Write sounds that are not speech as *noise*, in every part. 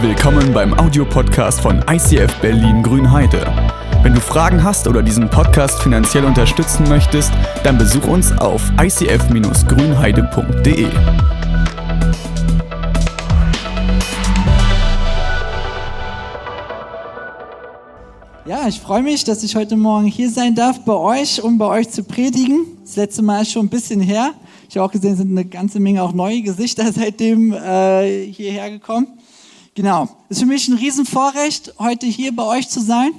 Willkommen beim Audiopodcast von ICF Berlin Grünheide. Wenn du Fragen hast oder diesen Podcast finanziell unterstützen möchtest, dann besuch uns auf icf-grünheide.de. Ja, ich freue mich, dass ich heute Morgen hier sein darf bei euch, um bei euch zu predigen. Das letzte Mal ist schon ein bisschen her. Ich habe auch gesehen, es sind eine ganze Menge auch neue Gesichter seitdem äh, hierher gekommen. Genau. Ist für mich ein Riesenvorrecht, heute hier bei euch zu sein.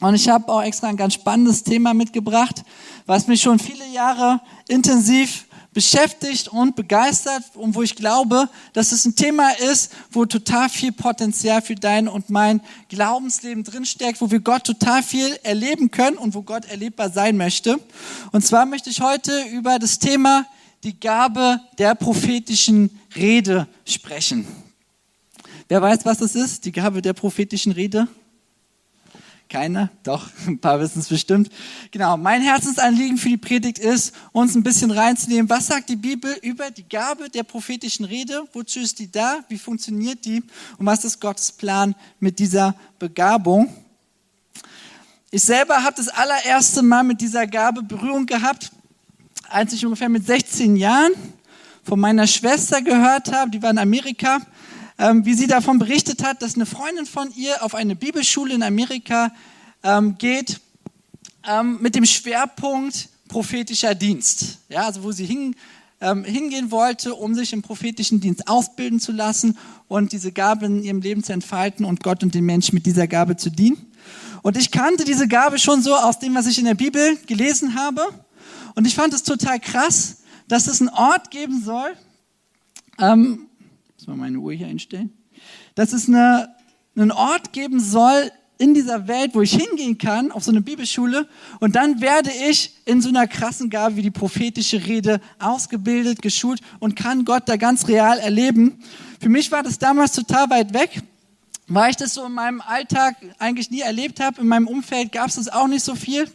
Und ich habe auch extra ein ganz spannendes Thema mitgebracht, was mich schon viele Jahre intensiv beschäftigt und begeistert und wo ich glaube, dass es ein Thema ist, wo total viel Potenzial für dein und mein Glaubensleben drinsteckt, wo wir Gott total viel erleben können und wo Gott erlebbar sein möchte. Und zwar möchte ich heute über das Thema die Gabe der prophetischen Rede sprechen. Wer weiß, was das ist, die Gabe der prophetischen Rede? Keiner? Doch, *laughs* ein paar wissen es bestimmt. Genau, mein Herzensanliegen für die Predigt ist, uns ein bisschen reinzunehmen. Was sagt die Bibel über die Gabe der prophetischen Rede? Wozu ist die da? Wie funktioniert die? Und was ist Gottes Plan mit dieser Begabung? Ich selber habe das allererste Mal mit dieser Gabe Berührung gehabt, als ich ungefähr mit 16 Jahren von meiner Schwester gehört habe, die war in Amerika, ähm, wie sie davon berichtet hat, dass eine Freundin von ihr auf eine Bibelschule in Amerika ähm, geht ähm, mit dem Schwerpunkt prophetischer Dienst. Ja, also wo sie hin, ähm, hingehen wollte, um sich im prophetischen Dienst ausbilden zu lassen und diese Gabe in ihrem Leben zu entfalten und Gott und den Menschen mit dieser Gabe zu dienen. Und ich kannte diese Gabe schon so aus dem, was ich in der Bibel gelesen habe. Und ich fand es total krass, dass es einen Ort geben soll, ähm, mal meine Uhr hier einstellen, dass es eine, einen Ort geben soll in dieser Welt, wo ich hingehen kann, auf so eine Bibelschule, und dann werde ich in so einer krassen Gabe wie die prophetische Rede ausgebildet, geschult und kann Gott da ganz real erleben. Für mich war das damals total weit weg, weil ich das so in meinem Alltag eigentlich nie erlebt habe. In meinem Umfeld gab es das auch nicht so viel.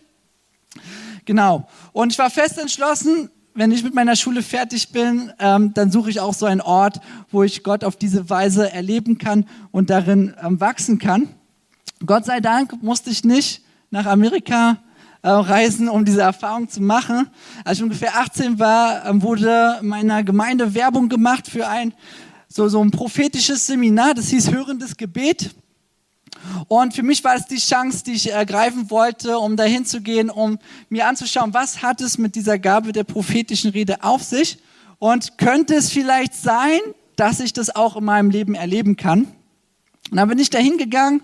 Genau. Und ich war fest entschlossen, wenn ich mit meiner Schule fertig bin, ähm, dann suche ich auch so einen Ort, wo ich Gott auf diese Weise erleben kann und darin ähm, wachsen kann. Gott sei Dank musste ich nicht nach Amerika äh, reisen, um diese Erfahrung zu machen. Als ich ungefähr 18 war, ähm, wurde meiner Gemeinde Werbung gemacht für ein so, so ein prophetisches Seminar, das hieß Hörendes Gebet. Und für mich war es die Chance, die ich ergreifen wollte, um dahin zu gehen, um mir anzuschauen, was hat es mit dieser Gabe der prophetischen Rede auf sich? Und könnte es vielleicht sein, dass ich das auch in meinem Leben erleben kann? Und dann bin ich dahin gegangen,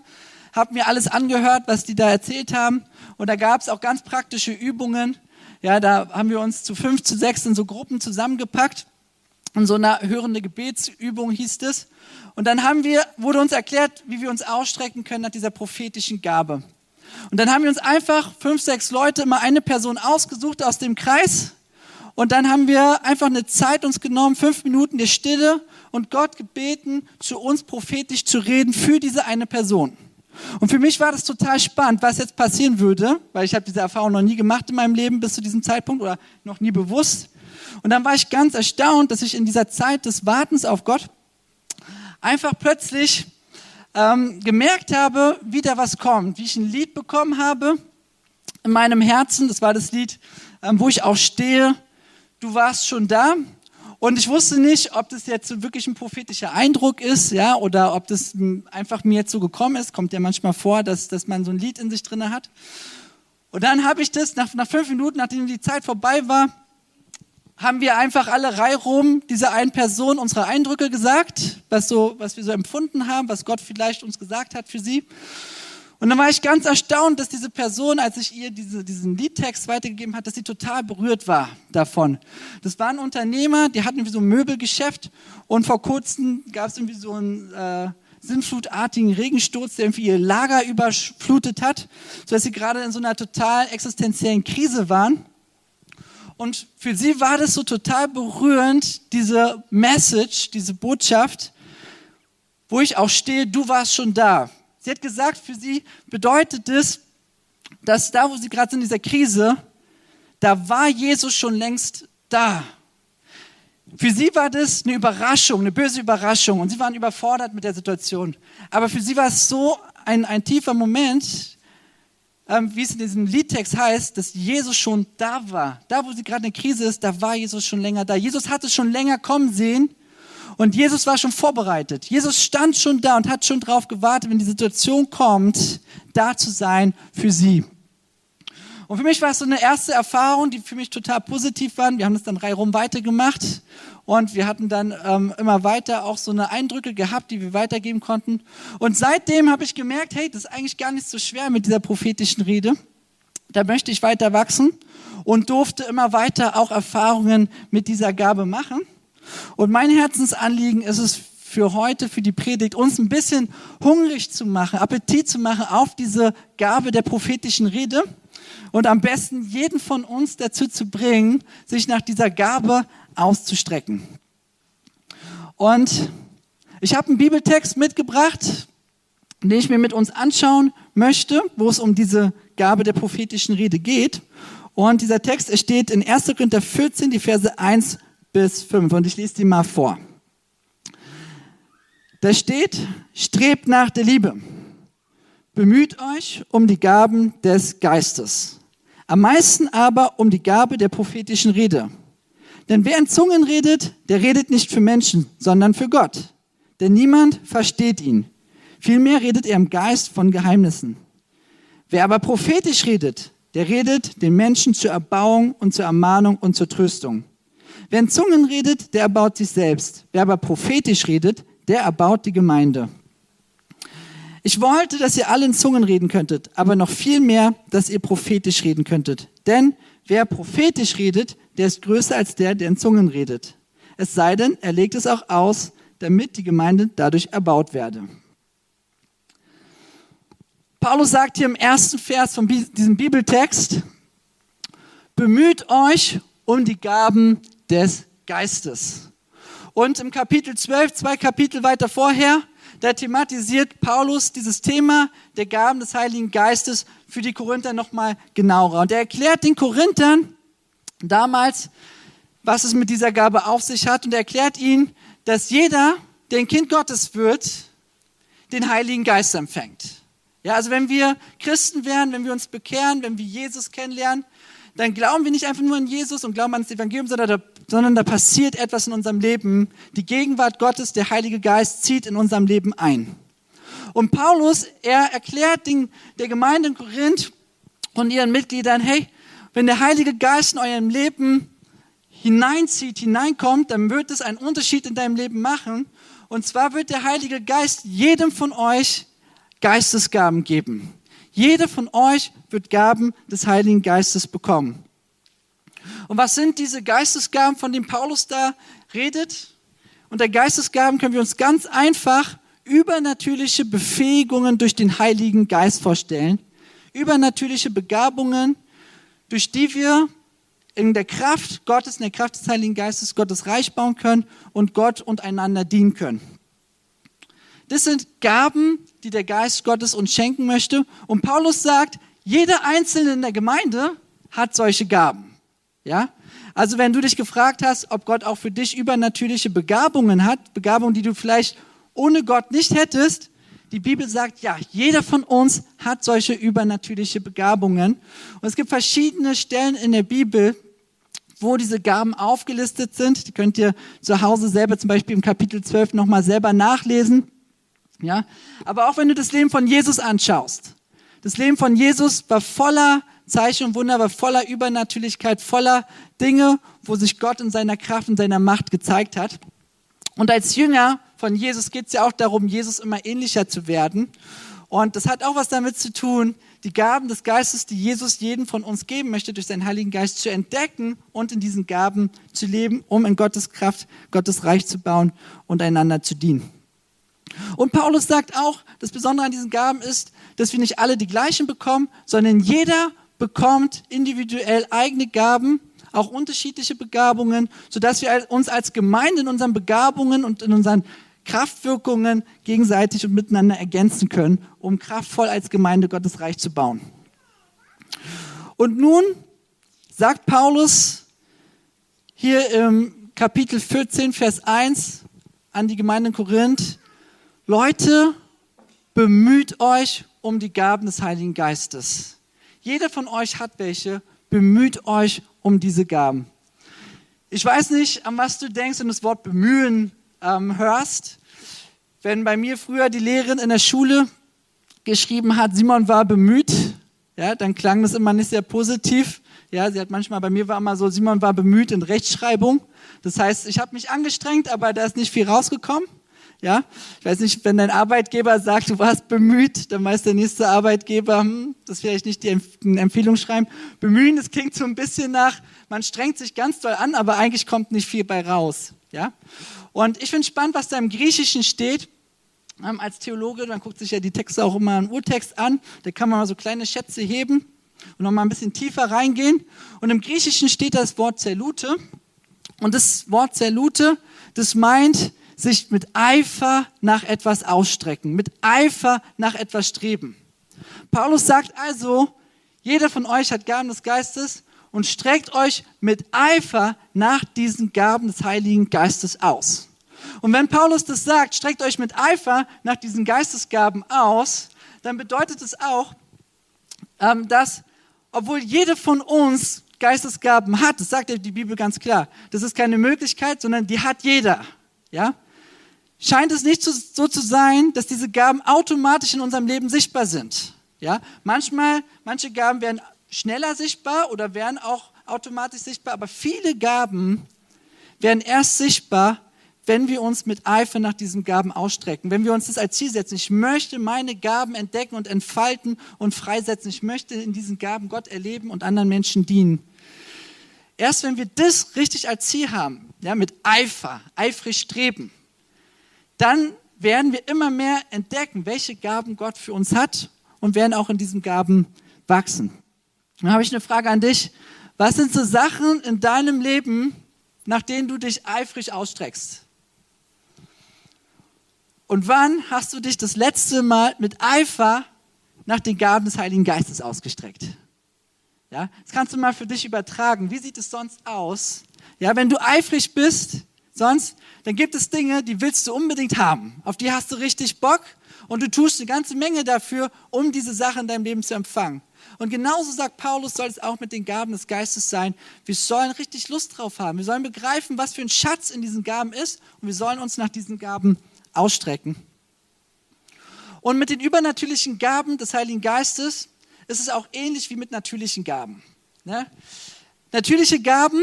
habe mir alles angehört, was die da erzählt haben. Und da gab es auch ganz praktische Übungen. Ja, da haben wir uns zu fünf, zu sechs in so Gruppen zusammengepackt. Und so eine hörende Gebetsübung hieß es. Und dann haben wir, wurde uns erklärt, wie wir uns ausstrecken können nach dieser prophetischen Gabe. Und dann haben wir uns einfach fünf, sechs Leute, immer eine Person ausgesucht aus dem Kreis. Und dann haben wir einfach eine Zeit uns genommen, fünf Minuten der Stille und Gott gebeten, zu uns prophetisch zu reden für diese eine Person. Und für mich war das total spannend, was jetzt passieren würde, weil ich habe diese Erfahrung noch nie gemacht in meinem Leben bis zu diesem Zeitpunkt oder noch nie bewusst. Und dann war ich ganz erstaunt, dass ich in dieser Zeit des Wartens auf Gott einfach plötzlich ähm, gemerkt habe, wie da was kommt, wie ich ein Lied bekommen habe in meinem Herzen. Das war das Lied, ähm, wo ich auch stehe. Du warst schon da. Und ich wusste nicht, ob das jetzt wirklich ein prophetischer Eindruck ist, ja, oder ob das einfach mir jetzt so gekommen ist. Kommt ja manchmal vor, dass, dass man so ein Lied in sich drin hat. Und dann habe ich das nach, nach fünf Minuten, nachdem die Zeit vorbei war, haben wir einfach alle reihum dieser einen Person unsere Eindrücke gesagt, was, so, was wir so empfunden haben, was Gott vielleicht uns gesagt hat für sie. Und dann war ich ganz erstaunt, dass diese Person, als ich ihr diese, diesen Liedtext weitergegeben hat, dass sie total berührt war davon. Das war ein Unternehmer, die hatten irgendwie so ein Möbelgeschäft und vor kurzem gab es irgendwie so einen äh, sinnflutartigen Regensturz, der irgendwie ihr Lager überflutet hat, sodass sie gerade in so einer total existenziellen Krise waren. Und für sie war das so total berührend, diese Message, diese Botschaft, wo ich auch stehe, du warst schon da. Sie hat gesagt, für sie bedeutet es, dass da, wo sie gerade in dieser Krise, da war Jesus schon längst da. für sie war das eine Überraschung, eine böse Überraschung und sie waren überfordert mit der Situation. Aber für sie war es so ein, ein tiefer Moment, wie es in diesem Liedtext heißt, dass Jesus schon da war. Da, wo sie gerade in der Krise ist, da war Jesus schon länger da. Jesus hatte schon länger kommen sehen und Jesus war schon vorbereitet. Jesus stand schon da und hat schon darauf gewartet, wenn die Situation kommt, da zu sein für sie. Und für mich war es so eine erste Erfahrung, die für mich total positiv war. Wir haben das dann reihum weitergemacht und wir hatten dann ähm, immer weiter auch so eine Eindrücke gehabt, die wir weitergeben konnten. Und seitdem habe ich gemerkt, hey, das ist eigentlich gar nicht so schwer mit dieser prophetischen Rede. Da möchte ich weiter wachsen und durfte immer weiter auch Erfahrungen mit dieser Gabe machen. Und mein Herzensanliegen ist es für heute, für die Predigt, uns ein bisschen hungrig zu machen, Appetit zu machen auf diese Gabe der prophetischen Rede und am besten jeden von uns dazu zu bringen, sich nach dieser Gabe auszustrecken. Und ich habe einen Bibeltext mitgebracht, den ich mir mit uns anschauen möchte, wo es um diese Gabe der prophetischen Rede geht. Und dieser Text steht in 1. Korinther 14, die Verse 1 bis 5. Und ich lese die mal vor. Da steht, strebt nach der Liebe. Bemüht euch um die Gaben des Geistes. Am meisten aber um die Gabe der prophetischen Rede. Denn wer in Zungen redet, der redet nicht für Menschen, sondern für Gott. Denn niemand versteht ihn. Vielmehr redet er im Geist von Geheimnissen. Wer aber prophetisch redet, der redet den Menschen zur Erbauung und zur Ermahnung und zur Tröstung. Wer in Zungen redet, der erbaut sich selbst. Wer aber prophetisch redet, der erbaut die Gemeinde. Ich wollte, dass ihr alle in Zungen reden könntet, aber noch viel mehr, dass ihr prophetisch reden könntet. Denn wer prophetisch redet, der ist größer als der, der in Zungen redet. Es sei denn, er legt es auch aus, damit die Gemeinde dadurch erbaut werde. Paulus sagt hier im ersten Vers von diesem Bibeltext, bemüht euch um die Gaben des Geistes. Und im Kapitel 12, zwei Kapitel weiter vorher, da thematisiert Paulus dieses Thema der Gaben des Heiligen Geistes für die Korinther nochmal genauer. Und er erklärt den Korinthern damals, was es mit dieser Gabe auf sich hat. Und er erklärt ihnen, dass jeder, der ein Kind Gottes wird, den Heiligen Geist empfängt. Ja, also wenn wir Christen werden, wenn wir uns bekehren, wenn wir Jesus kennenlernen, dann glauben wir nicht einfach nur an Jesus und glauben an das Evangelium, sondern da, sondern da passiert etwas in unserem Leben. Die Gegenwart Gottes, der Heilige Geist, zieht in unserem Leben ein. Und Paulus, er erklärt den, der Gemeinde in Korinth und ihren Mitgliedern, hey, wenn der Heilige Geist in eurem Leben hineinzieht, hineinkommt, dann wird es einen Unterschied in deinem Leben machen. Und zwar wird der Heilige Geist jedem von euch Geistesgaben geben. Jeder von euch wird Gaben des Heiligen Geistes bekommen. Und was sind diese Geistesgaben, von denen Paulus da redet? Unter Geistesgaben können wir uns ganz einfach übernatürliche Befähigungen durch den Heiligen Geist vorstellen. Übernatürliche Begabungen, durch die wir in der Kraft Gottes, in der Kraft des Heiligen Geistes Gottes Reich bauen können und Gott und einander dienen können. Das sind Gaben, die der Geist Gottes uns schenken möchte. Und Paulus sagt, jeder Einzelne in der Gemeinde hat solche Gaben. Ja? Also wenn du dich gefragt hast, ob Gott auch für dich übernatürliche Begabungen hat, Begabungen, die du vielleicht ohne Gott nicht hättest, die Bibel sagt, ja, jeder von uns hat solche übernatürliche Begabungen. Und es gibt verschiedene Stellen in der Bibel, wo diese Gaben aufgelistet sind. Die könnt ihr zu Hause selber zum Beispiel im Kapitel 12 nochmal selber nachlesen. Ja? Aber auch wenn du das Leben von Jesus anschaust, das Leben von Jesus war voller Zeichen und Wunder, war voller Übernatürlichkeit, voller Dinge, wo sich Gott in seiner Kraft und seiner Macht gezeigt hat. Und als Jünger von Jesus geht es ja auch darum, Jesus immer ähnlicher zu werden. Und das hat auch was damit zu tun, die Gaben des Geistes, die Jesus jedem von uns geben möchte, durch seinen Heiligen Geist zu entdecken und in diesen Gaben zu leben, um in Gottes Kraft, Gottes Reich zu bauen und einander zu dienen. Und Paulus sagt auch, das Besondere an diesen Gaben ist, dass wir nicht alle die gleichen bekommen, sondern jeder bekommt individuell eigene Gaben, auch unterschiedliche Begabungen, sodass wir uns als Gemeinde in unseren Begabungen und in unseren Kraftwirkungen gegenseitig und miteinander ergänzen können, um kraftvoll als Gemeinde Gottes Reich zu bauen. Und nun sagt Paulus hier im Kapitel 14, Vers 1 an die Gemeinde in Korinth. Leute, bemüht euch um die Gaben des Heiligen Geistes. Jeder von euch hat welche. Bemüht euch um diese Gaben. Ich weiß nicht, an was du denkst, wenn du das Wort bemühen ähm, hörst. Wenn bei mir früher die Lehrerin in der Schule geschrieben hat, Simon war bemüht, ja, dann klang das immer nicht sehr positiv. Ja, sie hat manchmal, bei mir war immer so, Simon war bemüht in Rechtschreibung. Das heißt, ich habe mich angestrengt, aber da ist nicht viel rausgekommen. Ja, ich weiß nicht, wenn dein Arbeitgeber sagt, du warst bemüht, dann weiß der nächste Arbeitgeber, hm, das vielleicht nicht die Empfehlung schreiben. Bemühen, das klingt so ein bisschen nach, man strengt sich ganz doll an, aber eigentlich kommt nicht viel bei raus. Ja, und ich finde spannend, was da im Griechischen steht. Ähm, als Theologe, man guckt sich ja die Texte auch immer im Urtext an, da kann man mal so kleine Schätze heben und noch mal ein bisschen tiefer reingehen. Und im Griechischen steht das Wort Zerlute. Und das Wort Zerlute, das meint, sich mit Eifer nach etwas ausstrecken, mit Eifer nach etwas streben. Paulus sagt also, jeder von euch hat Gaben des Geistes und streckt euch mit Eifer nach diesen Gaben des Heiligen Geistes aus. Und wenn Paulus das sagt, streckt euch mit Eifer nach diesen Geistesgaben aus, dann bedeutet es auch, ähm, dass, obwohl jeder von uns Geistesgaben hat, das sagt die Bibel ganz klar, das ist keine Möglichkeit, sondern die hat jeder. Ja? Scheint es nicht so zu sein, dass diese Gaben automatisch in unserem Leben sichtbar sind. Ja? Manchmal, manche Gaben werden schneller sichtbar oder werden auch automatisch sichtbar, aber viele Gaben werden erst sichtbar, wenn wir uns mit Eifer nach diesen Gaben ausstrecken, wenn wir uns das als Ziel setzen. Ich möchte meine Gaben entdecken und entfalten und freisetzen. Ich möchte in diesen Gaben Gott erleben und anderen Menschen dienen. Erst wenn wir das richtig als Ziel haben, ja, mit Eifer, eifrig streben, dann werden wir immer mehr entdecken, welche Gaben Gott für uns hat und werden auch in diesen Gaben wachsen. Dann habe ich eine Frage an dich. Was sind so Sachen in deinem Leben, nach denen du dich eifrig ausstreckst? Und wann hast du dich das letzte Mal mit Eifer nach den Gaben des Heiligen Geistes ausgestreckt? Ja, das kannst du mal für dich übertragen. Wie sieht es sonst aus? Ja, wenn du eifrig bist, sonst, dann gibt es Dinge, die willst du unbedingt haben. Auf die hast du richtig Bock und du tust eine ganze Menge dafür, um diese Sache in deinem Leben zu empfangen. Und genauso sagt Paulus, soll es auch mit den Gaben des Geistes sein. Wir sollen richtig Lust drauf haben. Wir sollen begreifen, was für ein Schatz in diesen Gaben ist und wir sollen uns nach diesen Gaben ausstrecken. Und mit den übernatürlichen Gaben des Heiligen Geistes ist es auch ähnlich wie mit natürlichen Gaben. Ne? Natürliche Gaben,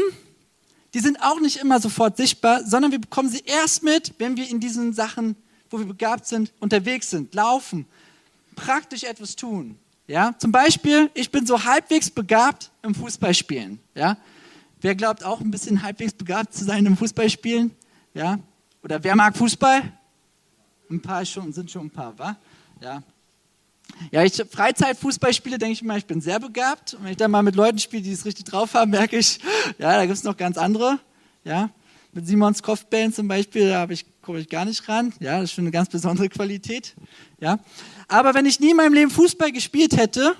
die sind auch nicht immer sofort sichtbar, sondern wir bekommen sie erst mit, wenn wir in diesen Sachen, wo wir begabt sind, unterwegs sind, laufen, praktisch etwas tun. Ja? Zum Beispiel, ich bin so halbwegs begabt im Fußballspielen. Ja? Wer glaubt auch ein bisschen halbwegs begabt zu sein im Fußballspielen? Ja? Oder wer mag Fußball? Ein paar schon, sind schon ein paar, wa? Ja. Ja, ich Freizeitfußball spiele, denke ich mal, ich bin sehr begabt. Und wenn ich dann mal mit Leuten spiele, die es richtig drauf haben, merke ich, ja, da gibt es noch ganz andere. Ja, mit Simons Kopfbällen zum Beispiel, da ich, komme ich gar nicht ran. Ja, das ist schon eine ganz besondere Qualität. Ja, aber wenn ich nie in meinem Leben Fußball gespielt hätte,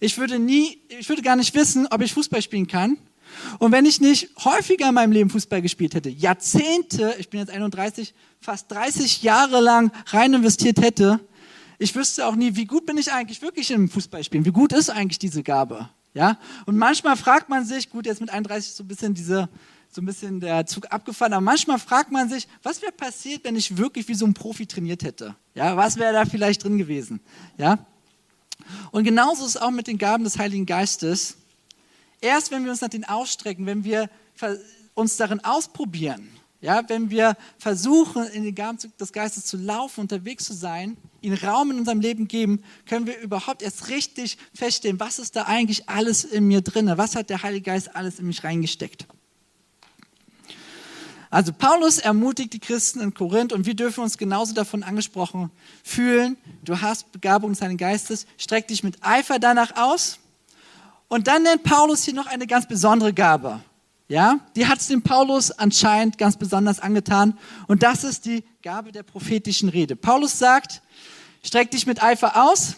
ich würde nie, ich würde gar nicht wissen, ob ich Fußball spielen kann. Und wenn ich nicht häufiger in meinem Leben Fußball gespielt hätte, Jahrzehnte, ich bin jetzt 31, fast 30 Jahre lang rein investiert hätte, ich wüsste auch nie, wie gut bin ich eigentlich wirklich im Fußballspielen? Wie gut ist eigentlich diese Gabe? Ja? Und manchmal fragt man sich, gut, jetzt mit 31 so ein bisschen diese, so ein bisschen der Zug abgefahren, aber manchmal fragt man sich, was wäre passiert, wenn ich wirklich wie so ein Profi trainiert hätte? Ja, was wäre da vielleicht drin gewesen? Ja? Und genauso ist es auch mit den Gaben des Heiligen Geistes. Erst wenn wir uns nach denen ausstrecken, wenn wir uns darin ausprobieren, ja, wenn wir versuchen, in den Gaben des Geistes zu laufen, unterwegs zu sein, ihnen Raum in unserem Leben geben, können wir überhaupt erst richtig feststellen, was ist da eigentlich alles in mir drin, was hat der Heilige Geist alles in mich reingesteckt. Also Paulus ermutigt die Christen in Korinth und wir dürfen uns genauso davon angesprochen fühlen. Du hast Begabung Heiligen Geistes, streck dich mit Eifer danach aus. Und dann nennt Paulus hier noch eine ganz besondere Gabe. Ja, die hat es dem Paulus anscheinend ganz besonders angetan. Und das ist die Gabe der prophetischen Rede. Paulus sagt, streck dich mit Eifer aus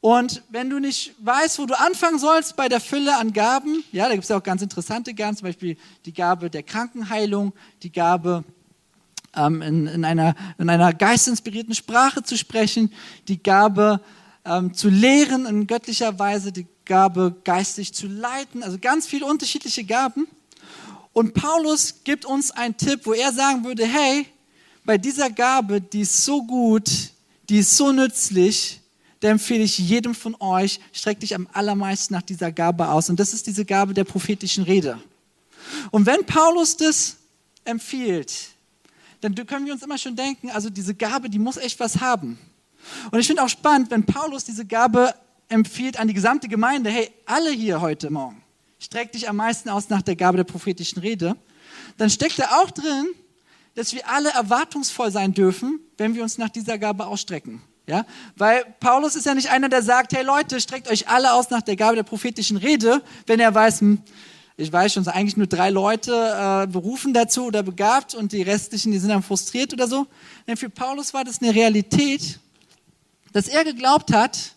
Und wenn du nicht weißt, wo du anfangen sollst bei der Fülle an Gaben, ja, da gibt es ja auch ganz interessante Gaben, zum Beispiel die Gabe der Krankenheilung, die Gabe ähm, in, in, einer, in einer geistinspirierten Sprache zu sprechen, die Gabe ähm, zu lehren in göttlicher Weise, die Gabe geistig zu leiten, also ganz viele unterschiedliche Gaben. Und Paulus gibt uns einen Tipp, wo er sagen würde, hey, bei dieser Gabe, die ist so gut, die ist so nützlich, da empfehle ich jedem von euch, streckt dich am allermeisten nach dieser Gabe aus. Und das ist diese Gabe der prophetischen Rede. Und wenn Paulus das empfiehlt, dann können wir uns immer schon denken, also diese Gabe, die muss echt was haben. Und ich finde auch spannend, wenn Paulus diese Gabe empfiehlt an die gesamte Gemeinde, hey, alle hier heute Morgen, streckt dich am meisten aus nach der Gabe der prophetischen Rede, dann steckt da auch drin, dass wir alle erwartungsvoll sein dürfen, wenn wir uns nach dieser Gabe ausstrecken. Ja? Weil Paulus ist ja nicht einer, der sagt, hey Leute, streckt euch alle aus nach der Gabe der prophetischen Rede, wenn er weiß, hm, ich weiß schon, so eigentlich nur drei Leute äh, berufen dazu oder begabt und die restlichen, die sind dann frustriert oder so. Denn für Paulus war das eine Realität, dass er geglaubt hat,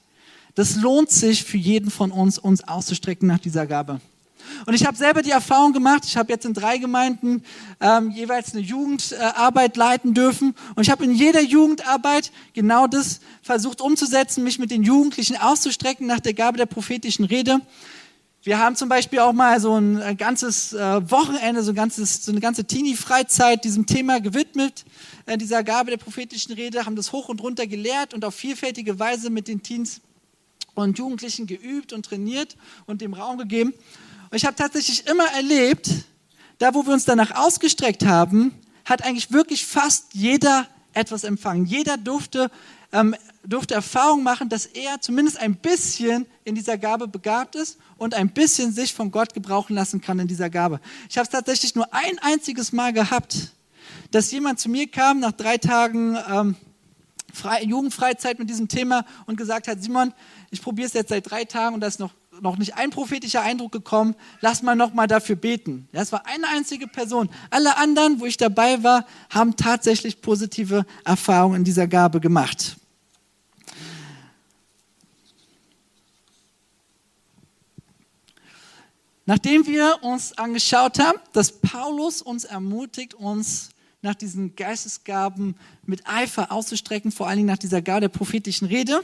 das lohnt sich für jeden von uns, uns auszustrecken nach dieser Gabe. Und ich habe selber die Erfahrung gemacht, ich habe jetzt in drei Gemeinden ähm, jeweils eine Jugendarbeit leiten dürfen. Und ich habe in jeder Jugendarbeit genau das versucht umzusetzen, mich mit den Jugendlichen auszustrecken nach der Gabe der prophetischen Rede. Wir haben zum Beispiel auch mal so ein äh, ganzes äh, Wochenende, so, ein ganzes, so eine ganze Teenie-Freizeit diesem Thema gewidmet, äh, dieser Gabe der prophetischen Rede, haben das hoch und runter gelehrt und auf vielfältige Weise mit den Teens und Jugendlichen geübt und trainiert und dem Raum gegeben. Und ich habe tatsächlich immer erlebt, da wo wir uns danach ausgestreckt haben, hat eigentlich wirklich fast jeder etwas empfangen. Jeder durfte, ähm, durfte Erfahrung machen, dass er zumindest ein bisschen in dieser Gabe begabt ist und ein bisschen sich von Gott gebrauchen lassen kann in dieser Gabe. Ich habe es tatsächlich nur ein einziges Mal gehabt, dass jemand zu mir kam nach drei Tagen ähm, Jugendfreizeit mit diesem Thema und gesagt hat, Simon, ich probiere es jetzt seit drei Tagen und da ist noch noch nicht ein prophetischer Eindruck gekommen, lass mal noch mal dafür beten. Das war eine einzige Person. Alle anderen, wo ich dabei war, haben tatsächlich positive Erfahrungen in dieser Gabe gemacht. Nachdem wir uns angeschaut haben, dass Paulus uns ermutigt, uns nach diesen Geistesgaben mit Eifer auszustrecken, vor allen Dingen nach dieser Gabe der prophetischen Rede,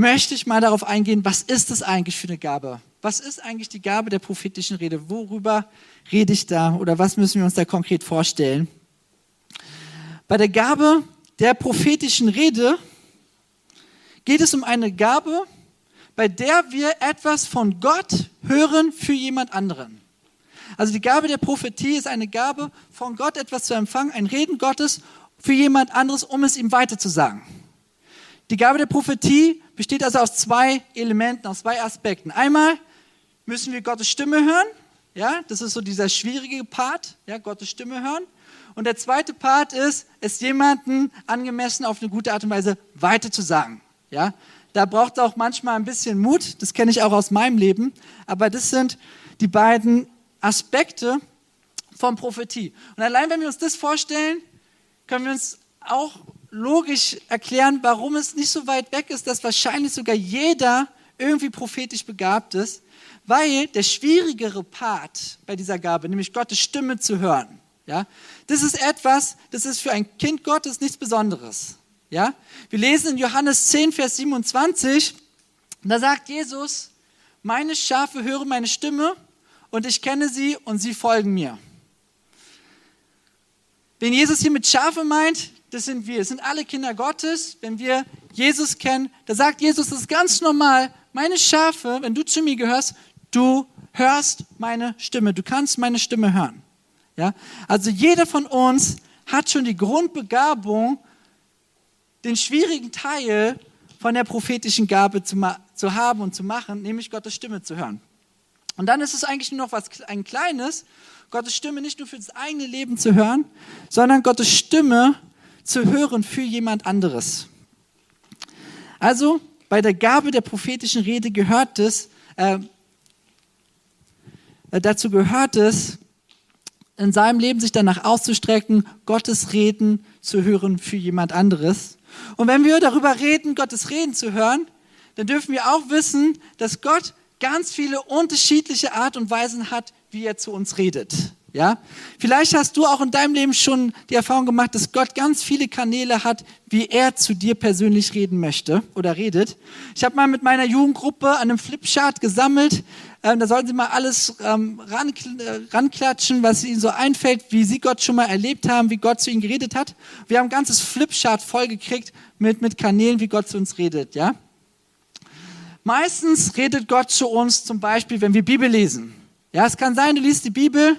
möchte ich mal darauf eingehen, was ist das eigentlich für eine Gabe? Was ist eigentlich die Gabe der prophetischen Rede? Worüber rede ich da oder was müssen wir uns da konkret vorstellen? Bei der Gabe der prophetischen Rede geht es um eine Gabe, bei der wir etwas von Gott hören für jemand anderen. Also die Gabe der Prophetie ist eine Gabe von Gott etwas zu empfangen, ein Reden Gottes für jemand anderes, um es ihm weiterzusagen. Die Gabe der Prophetie besteht also aus zwei Elementen, aus zwei Aspekten. Einmal müssen wir Gottes Stimme hören. Ja, das ist so dieser schwierige Part, ja, Gottes Stimme hören. Und der zweite Part ist, es jemanden angemessen auf eine gute Art und Weise weiterzusagen. Ja, da braucht es auch manchmal ein bisschen Mut. Das kenne ich auch aus meinem Leben. Aber das sind die beiden Aspekte von Prophetie. Und allein wenn wir uns das vorstellen, können wir uns auch logisch erklären, warum es nicht so weit weg ist, dass wahrscheinlich sogar jeder irgendwie prophetisch begabt ist, weil der schwierigere Part bei dieser Gabe, nämlich Gottes Stimme zu hören, ja, das ist etwas, das ist für ein Kind Gottes nichts Besonderes. Ja? Wir lesen in Johannes 10, Vers 27, da sagt Jesus, meine Schafe hören meine Stimme und ich kenne sie und sie folgen mir. Wenn Jesus hier mit Schafe meint, das sind wir. Es sind alle Kinder Gottes. Wenn wir Jesus kennen, da sagt Jesus, das ist ganz normal. Meine Schafe, wenn du zu mir gehörst, du hörst meine Stimme. Du kannst meine Stimme hören. Ja? Also jeder von uns hat schon die Grundbegabung, den schwierigen Teil von der prophetischen Gabe zu, zu haben und zu machen, nämlich Gottes Stimme zu hören. Und dann ist es eigentlich nur noch was ein kleines, Gottes Stimme nicht nur für das eigene Leben zu hören, sondern Gottes Stimme zu hören für jemand anderes. Also bei der Gabe der prophetischen Rede gehört es, äh, äh, dazu gehört es, in seinem Leben sich danach auszustrecken, Gottes Reden zu hören für jemand anderes. Und wenn wir darüber reden, Gottes Reden zu hören, dann dürfen wir auch wissen, dass Gott ganz viele unterschiedliche Art und Weisen hat, wie er zu uns redet. Ja? Vielleicht hast du auch in deinem Leben schon die Erfahrung gemacht, dass Gott ganz viele Kanäle hat, wie er zu dir persönlich reden möchte oder redet. Ich habe mal mit meiner Jugendgruppe an einem Flipchart gesammelt. Ähm, da sollen sie mal alles ähm, ran, äh, ranklatschen, was ihnen so einfällt, wie sie Gott schon mal erlebt haben, wie Gott zu ihnen geredet hat. Wir haben ein ganzes Flipchart vollgekriegt mit, mit Kanälen, wie Gott zu uns redet. Ja? Meistens redet Gott zu uns zum Beispiel, wenn wir Bibel lesen. Ja, es kann sein, du liest die Bibel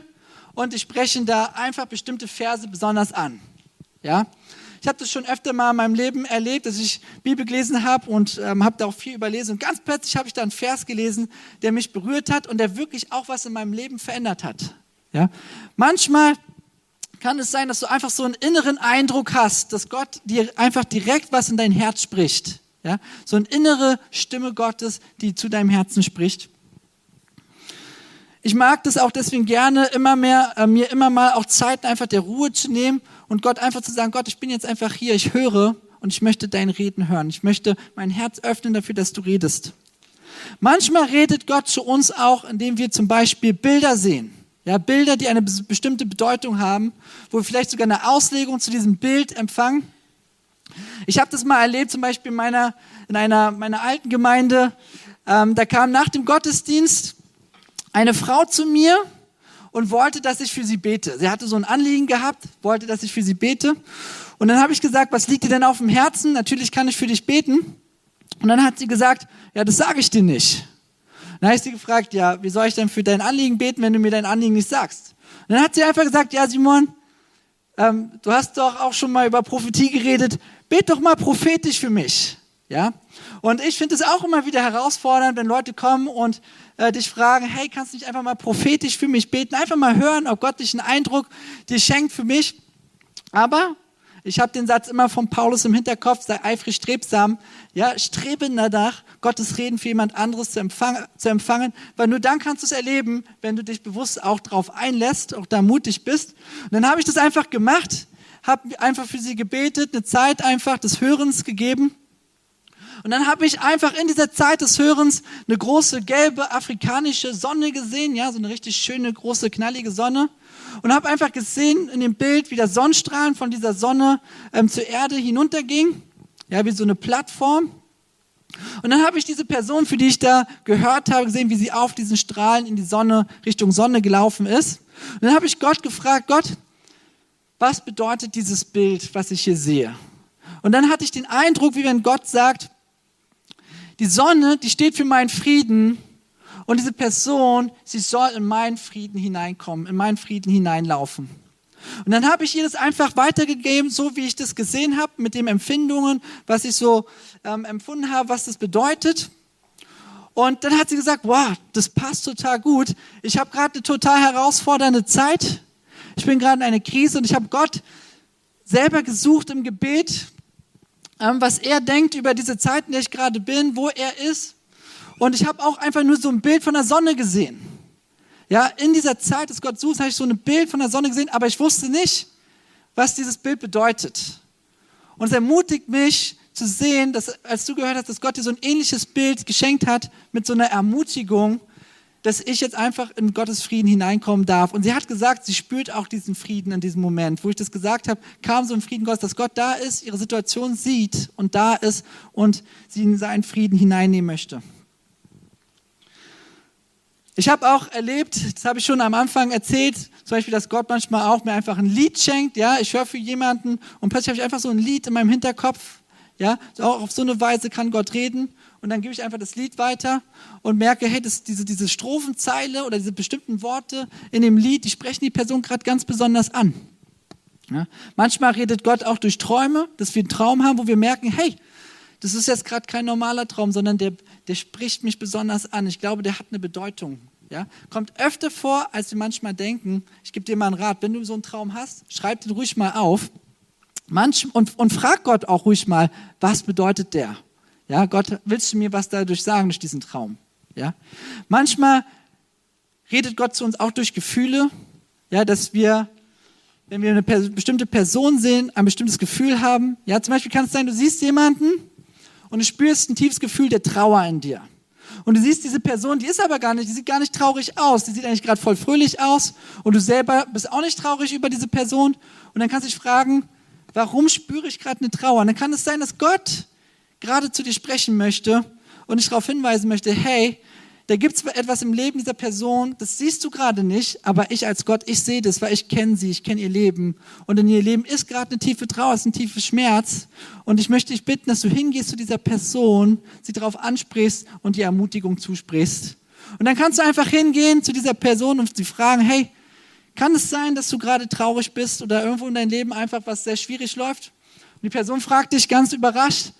und ich spreche da einfach bestimmte Verse besonders an. Ja, ich habe das schon öfter mal in meinem Leben erlebt, dass ich Bibel gelesen habe und ähm, habe da auch viel überlesen. Und ganz plötzlich habe ich da einen Vers gelesen, der mich berührt hat und der wirklich auch was in meinem Leben verändert hat. Ja, manchmal kann es sein, dass du einfach so einen inneren Eindruck hast, dass Gott dir einfach direkt was in dein Herz spricht. Ja, so eine innere Stimme Gottes, die zu deinem Herzen spricht. Ich mag das auch deswegen gerne, immer mehr, äh, mir immer mal auch Zeiten einfach der Ruhe zu nehmen und Gott einfach zu sagen, Gott, ich bin jetzt einfach hier, ich höre und ich möchte dein Reden hören. Ich möchte mein Herz öffnen dafür, dass du redest. Manchmal redet Gott zu uns auch, indem wir zum Beispiel Bilder sehen. Ja, Bilder, die eine bestimmte Bedeutung haben, wo wir vielleicht sogar eine Auslegung zu diesem Bild empfangen. Ich habe das mal erlebt, zum Beispiel in meiner, in einer meiner alten Gemeinde. Ähm, da kam nach dem Gottesdienst eine Frau zu mir und wollte, dass ich für sie bete. Sie hatte so ein Anliegen gehabt, wollte, dass ich für sie bete. Und dann habe ich gesagt, was liegt dir denn auf dem Herzen? Natürlich kann ich für dich beten. Und dann hat sie gesagt, ja, das sage ich dir nicht. Dann habe ich sie gefragt, ja, wie soll ich denn für dein Anliegen beten, wenn du mir dein Anliegen nicht sagst? Und dann hat sie einfach gesagt, ja, Simon, ähm, du hast doch auch schon mal über Prophetie geredet, bet doch mal prophetisch für mich. Ja? Und ich finde es auch immer wieder herausfordernd, wenn Leute kommen und äh, dich fragen, hey, kannst du nicht einfach mal prophetisch für mich beten? Einfach mal hören, ob Gott dich einen Eindruck dir schenkt für mich. Aber ich habe den Satz immer von Paulus im Hinterkopf, sei eifrig strebsam. Ja, strebe danach, Gottes Reden für jemand anderes zu empfangen, zu empfangen, weil nur dann kannst du es erleben, wenn du dich bewusst auch darauf einlässt, auch da mutig bist. Und dann habe ich das einfach gemacht, habe einfach für sie gebetet, eine Zeit einfach des Hörens gegeben. Und dann habe ich einfach in dieser Zeit des Hörens eine große gelbe afrikanische Sonne gesehen, ja, so eine richtig schöne große knallige Sonne. Und habe einfach gesehen in dem Bild, wie der Sonnenstrahlen von dieser Sonne ähm, zur Erde hinunterging, ja, wie so eine Plattform. Und dann habe ich diese Person, für die ich da gehört habe, gesehen, wie sie auf diesen Strahlen in die Sonne, Richtung Sonne gelaufen ist. Und dann habe ich Gott gefragt, Gott, was bedeutet dieses Bild, was ich hier sehe? Und dann hatte ich den Eindruck, wie wenn Gott sagt, die Sonne, die steht für meinen Frieden und diese Person, sie soll in meinen Frieden hineinkommen, in meinen Frieden hineinlaufen. Und dann habe ich ihr das einfach weitergegeben, so wie ich das gesehen habe, mit den Empfindungen, was ich so ähm, empfunden habe, was das bedeutet. Und dann hat sie gesagt, wow, das passt total gut. Ich habe gerade eine total herausfordernde Zeit. Ich bin gerade in einer Krise und ich habe Gott selber gesucht im Gebet was er denkt über diese Zeit, in der ich gerade bin, wo er ist. Und ich habe auch einfach nur so ein Bild von der Sonne gesehen. Ja, in dieser Zeit des Gott suchst, habe ich so ein Bild von der Sonne gesehen, aber ich wusste nicht, was dieses Bild bedeutet. Und es ermutigt mich zu sehen, dass als du gehört hast, dass Gott dir so ein ähnliches Bild geschenkt hat mit so einer Ermutigung, dass ich jetzt einfach in Gottes Frieden hineinkommen darf. Und sie hat gesagt, sie spürt auch diesen Frieden in diesem Moment. Wo ich das gesagt habe, kam so ein Frieden Gottes, dass Gott da ist, ihre Situation sieht und da ist und sie in seinen Frieden hineinnehmen möchte. Ich habe auch erlebt, das habe ich schon am Anfang erzählt, zum Beispiel, dass Gott manchmal auch mir einfach ein Lied schenkt. Ja, ich höre für jemanden und plötzlich habe ich einfach so ein Lied in meinem Hinterkopf. Ja, auch auf so eine Weise kann Gott reden und dann gebe ich einfach das Lied weiter und merke, hey, das, diese, diese Strophenzeile oder diese bestimmten Worte in dem Lied, die sprechen die Person gerade ganz besonders an. Ja? Manchmal redet Gott auch durch Träume, dass wir einen Traum haben, wo wir merken, hey, das ist jetzt gerade kein normaler Traum, sondern der, der spricht mich besonders an. Ich glaube, der hat eine Bedeutung. Ja? Kommt öfter vor, als wir manchmal denken. Ich gebe dir mal einen Rat, wenn du so einen Traum hast, schreib den ruhig mal auf. Manch, und, und frag Gott auch ruhig mal, was bedeutet der? Ja, Gott, willst du mir was dadurch sagen, durch diesen Traum? Ja? Manchmal redet Gott zu uns auch durch Gefühle, ja, dass wir, wenn wir eine bestimmte Person sehen, ein bestimmtes Gefühl haben. Ja, zum Beispiel kann es sein, du siehst jemanden und du spürst ein tiefes Gefühl der Trauer in dir. Und du siehst diese Person, die ist aber gar nicht, die sieht gar nicht traurig aus, die sieht eigentlich gerade voll fröhlich aus und du selber bist auch nicht traurig über diese Person und dann kannst du dich fragen, warum spüre ich gerade eine Trauer? Und dann kann es sein, dass Gott gerade zu dir sprechen möchte und dich darauf hinweisen möchte, hey, da gibt es etwas im Leben dieser Person, das siehst du gerade nicht, aber ich als Gott, ich sehe das, weil ich kenne sie, ich kenne ihr Leben. Und in ihr Leben ist gerade eine tiefe Trauer, ist ein tiefer Schmerz. Und ich möchte dich bitten, dass du hingehst zu dieser Person, sie darauf ansprichst und die Ermutigung zusprichst. Und dann kannst du einfach hingehen zu dieser Person und sie fragen, hey, kann es sein, dass du gerade traurig bist oder irgendwo in deinem Leben einfach was sehr schwierig läuft? Und die Person fragt dich ganz überrascht,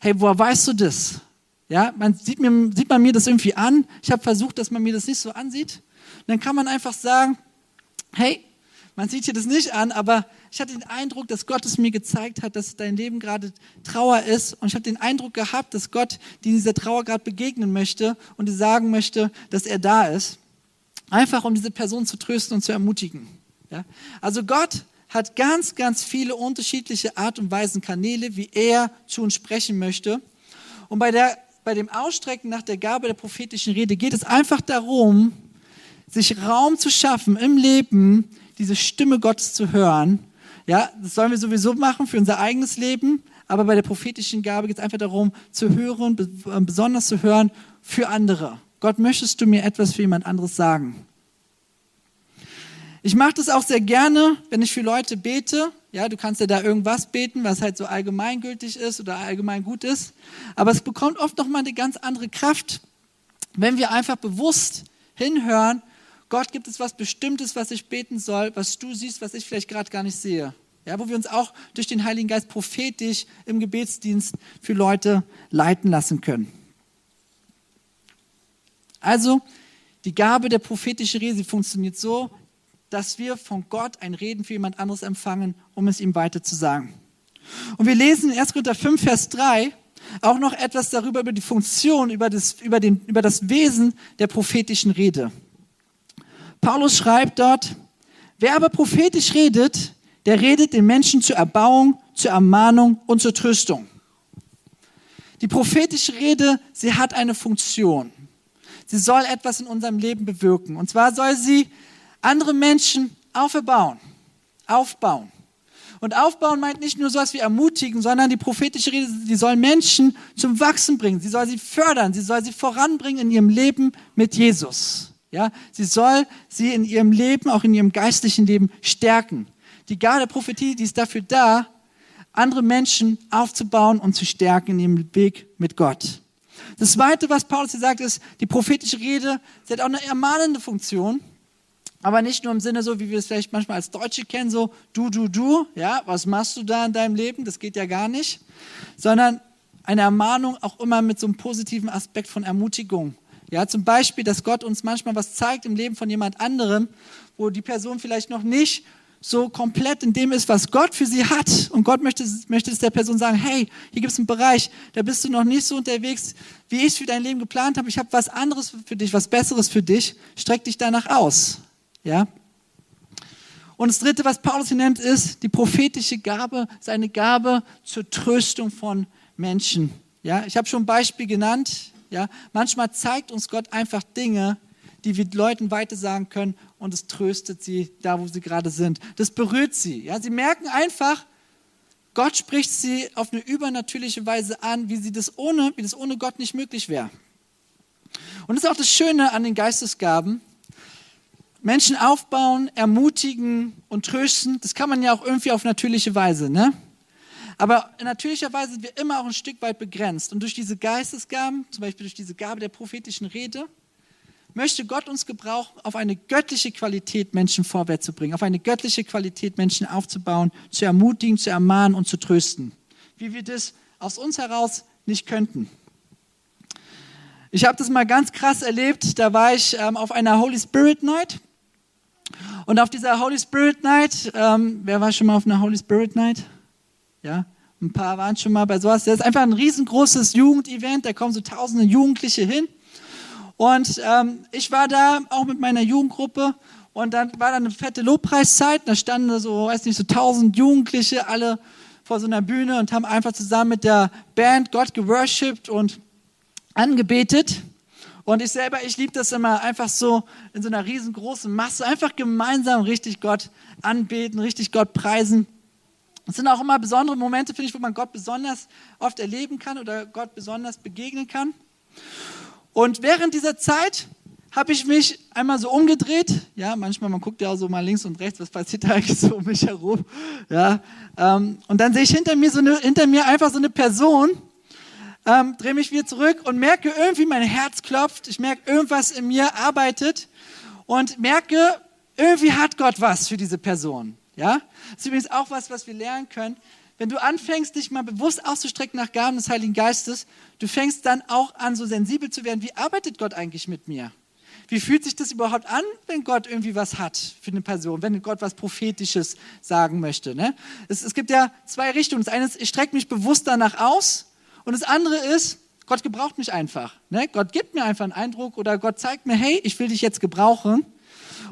hey, woher weißt du das? Ja, man sieht, mir, sieht man mir das irgendwie an? Ich habe versucht, dass man mir das nicht so ansieht. Und dann kann man einfach sagen, hey, man sieht dir das nicht an, aber ich hatte den Eindruck, dass Gott es mir gezeigt hat, dass dein Leben gerade Trauer ist. Und ich habe den Eindruck gehabt, dass Gott dir dieser Trauer gerade begegnen möchte und dir sagen möchte, dass er da ist. Einfach um diese Person zu trösten und zu ermutigen. Ja? Also Gott hat ganz, ganz viele unterschiedliche Art und Weisen, Kanäle, wie er zu uns sprechen möchte. Und bei der bei dem Ausstrecken nach der Gabe der prophetischen Rede geht es einfach darum, sich Raum zu schaffen im Leben, diese Stimme Gottes zu hören. Ja, das sollen wir sowieso machen für unser eigenes Leben, aber bei der prophetischen Gabe geht es einfach darum, zu hören, besonders zu hören für andere. Gott, möchtest du mir etwas für jemand anderes sagen? Ich mache das auch sehr gerne, wenn ich für Leute bete. Ja, du kannst ja da irgendwas beten, was halt so allgemeingültig ist oder allgemein gut ist. Aber es bekommt oft nochmal eine ganz andere Kraft, wenn wir einfach bewusst hinhören, Gott gibt es was Bestimmtes, was ich beten soll, was du siehst, was ich vielleicht gerade gar nicht sehe. Ja, wo wir uns auch durch den Heiligen Geist prophetisch im Gebetsdienst für Leute leiten lassen können. Also, die Gabe der prophetischen Rede funktioniert so, dass wir von Gott ein Reden für jemand anderes empfangen, um es ihm weiter zu sagen. Und wir lesen in 1. Korinther 5, Vers 3 auch noch etwas darüber, über die Funktion, über das, über, den, über das Wesen der prophetischen Rede. Paulus schreibt dort, wer aber prophetisch redet, der redet den Menschen zur Erbauung, zur Ermahnung und zur Tröstung. Die prophetische Rede, sie hat eine Funktion. Sie soll etwas in unserem Leben bewirken. Und zwar soll sie andere Menschen aufbauen, aufbauen. Und aufbauen meint nicht nur sowas wie ermutigen, sondern die prophetische Rede, die soll Menschen zum Wachsen bringen. Sie soll sie fördern, sie soll sie voranbringen in ihrem Leben mit Jesus. Ja, sie soll sie in ihrem Leben, auch in ihrem geistlichen Leben stärken. Die Gabe der Prophetie, die ist dafür da, andere Menschen aufzubauen und zu stärken in ihrem Weg mit Gott. Das Zweite, was Paulus hier sagt, ist, die prophetische Rede, sie hat auch eine ermahnende Funktion. Aber nicht nur im Sinne so, wie wir es vielleicht manchmal als Deutsche kennen, so du, du, du, ja, was machst du da in deinem Leben? Das geht ja gar nicht. Sondern eine Ermahnung auch immer mit so einem positiven Aspekt von Ermutigung. Ja, zum Beispiel, dass Gott uns manchmal was zeigt im Leben von jemand anderem, wo die Person vielleicht noch nicht so komplett in dem ist, was Gott für sie hat. Und Gott möchte, möchte es der Person sagen, hey, hier gibt es einen Bereich, da bist du noch nicht so unterwegs, wie ich es für dein Leben geplant habe. Ich habe was anderes für dich, was Besseres für dich. Streck dich danach aus. Ja? Und das dritte, was Paulus hier nennt, ist die prophetische Gabe, seine Gabe zur Tröstung von Menschen. Ja, ich habe schon ein Beispiel genannt. Ja, manchmal zeigt uns Gott einfach Dinge, die wir Leuten weiter sagen können und es tröstet sie da, wo sie gerade sind. Das berührt sie. Ja, sie merken einfach, Gott spricht sie auf eine übernatürliche Weise an, wie sie das ohne, wie das ohne Gott nicht möglich wäre. Und das ist auch das Schöne an den Geistesgaben. Menschen aufbauen, ermutigen und trösten, das kann man ja auch irgendwie auf natürliche Weise, ne? Aber in natürlicher Weise sind wir immer auch ein Stück weit begrenzt. Und durch diese Geistesgaben, zum Beispiel durch diese Gabe der prophetischen Rede, möchte Gott uns gebrauchen, auf eine göttliche Qualität Menschen vorwärts zu bringen, auf eine göttliche Qualität Menschen aufzubauen, zu ermutigen, zu ermahnen und zu trösten. Wie wir das aus uns heraus nicht könnten. Ich habe das mal ganz krass erlebt. Da war ich ähm, auf einer Holy Spirit Night. Und auf dieser Holy Spirit Night, ähm, wer war schon mal auf einer Holy Spirit Night? Ja, ein paar waren schon mal bei sowas. Das ist einfach ein riesengroßes Jugendevent, da kommen so tausende Jugendliche hin. Und ähm, ich war da auch mit meiner Jugendgruppe und dann war da eine fette Lobpreiszeit. Da standen so, weiß nicht, so tausend Jugendliche, alle vor so einer Bühne und haben einfach zusammen mit der Band Gott geworshipped und angebetet. Und ich selber, ich liebe das immer einfach so in so einer riesengroßen Masse, einfach gemeinsam richtig Gott anbeten, richtig Gott preisen. Es sind auch immer besondere Momente, finde ich, wo man Gott besonders oft erleben kann oder Gott besonders begegnen kann. Und während dieser Zeit habe ich mich einmal so umgedreht. Ja, manchmal, man guckt ja auch so mal links und rechts, was passiert da eigentlich so um mich herum. Ja, ähm, und dann sehe ich hinter mir, so eine, hinter mir einfach so eine Person, ähm, drehe mich wieder zurück und merke irgendwie, mein Herz klopft. Ich merke, irgendwas in mir arbeitet und merke, irgendwie hat Gott was für diese Person. Ja, das ist übrigens auch was, was wir lernen können. Wenn du anfängst, dich mal bewusst auszustrecken nach Gaben des Heiligen Geistes, du fängst dann auch an, so sensibel zu werden. Wie arbeitet Gott eigentlich mit mir? Wie fühlt sich das überhaupt an, wenn Gott irgendwie was hat für eine Person, wenn Gott was Prophetisches sagen möchte? Ne? Es, es gibt ja zwei Richtungen. Das eine ist, ich strecke mich bewusst danach aus und das andere ist, Gott gebraucht mich einfach. Ne? Gott gibt mir einfach einen Eindruck oder Gott zeigt mir, hey, ich will dich jetzt gebrauchen.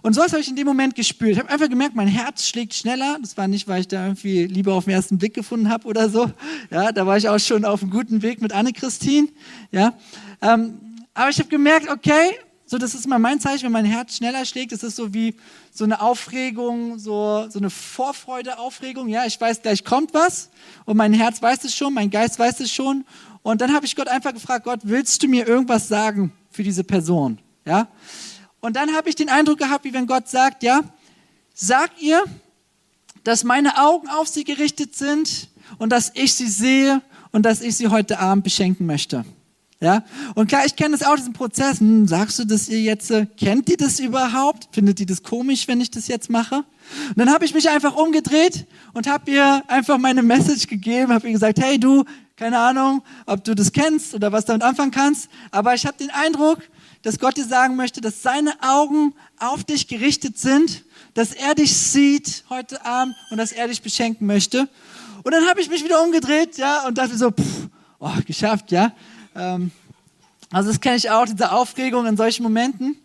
Und sowas habe ich in dem Moment gespürt. Ich habe einfach gemerkt, mein Herz schlägt schneller. Das war nicht, weil ich da irgendwie Liebe auf den ersten Blick gefunden habe oder so. Ja, da war ich auch schon auf einem guten Weg mit Anne-Christine. Ja, ähm, aber ich habe gemerkt, okay, so, das ist immer mein Zeichen, wenn mein Herz schneller schlägt. Das ist so wie so eine Aufregung, so, so eine Vorfreude-Aufregung. Ja, ich weiß, gleich kommt was und mein Herz weiß es schon, mein Geist weiß es schon. Und dann habe ich Gott einfach gefragt, Gott, willst du mir irgendwas sagen für diese Person? Ja. Und dann habe ich den Eindruck gehabt, wie wenn Gott sagt, ja, sag ihr, dass meine Augen auf sie gerichtet sind und dass ich sie sehe und dass ich sie heute Abend beschenken möchte. Ja? Und klar, ich kenne das auch, diesen Prozess. Hm, sagst du das ihr jetzt? Äh, kennt ihr das überhaupt? Findet ihr das komisch, wenn ich das jetzt mache? Und dann habe ich mich einfach umgedreht und habe ihr einfach meine Message gegeben, habe ihr gesagt, hey du, keine Ahnung, ob du das kennst oder was damit anfangen kannst, aber ich habe den Eindruck, dass Gott dir sagen möchte, dass seine Augen auf dich gerichtet sind, dass er dich sieht heute Abend und dass er dich beschenken möchte. Und dann habe ich mich wieder umgedreht, ja, und dachte so, pff, oh, geschafft, ja. Ähm, also das kenne ich auch, diese Aufregung in solchen Momenten.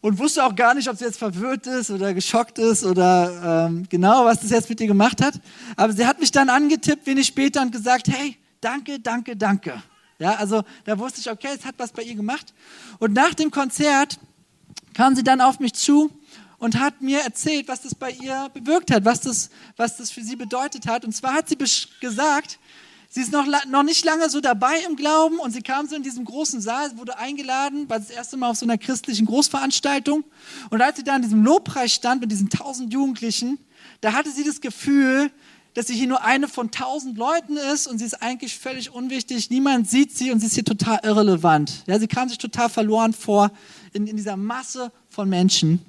Und wusste auch gar nicht, ob sie jetzt verwirrt ist oder geschockt ist oder ähm, genau, was das jetzt mit ihr gemacht hat. Aber sie hat mich dann angetippt, wenig später und gesagt, hey, danke, danke, danke. Ja, also da wusste ich, okay, es hat was bei ihr gemacht. Und nach dem Konzert kam sie dann auf mich zu und hat mir erzählt, was das bei ihr bewirkt hat, was das, was das für sie bedeutet hat. Und zwar hat sie gesagt, Sie ist noch, noch nicht lange so dabei im Glauben und sie kam so in diesem großen Saal, wurde eingeladen, war das erste Mal auf so einer christlichen Großveranstaltung. Und als sie da in diesem Lobpreis stand mit diesen tausend Jugendlichen, da hatte sie das Gefühl, dass sie hier nur eine von tausend Leuten ist und sie ist eigentlich völlig unwichtig. Niemand sieht sie und sie ist hier total irrelevant. Ja, sie kam sich total verloren vor in, in dieser Masse von Menschen.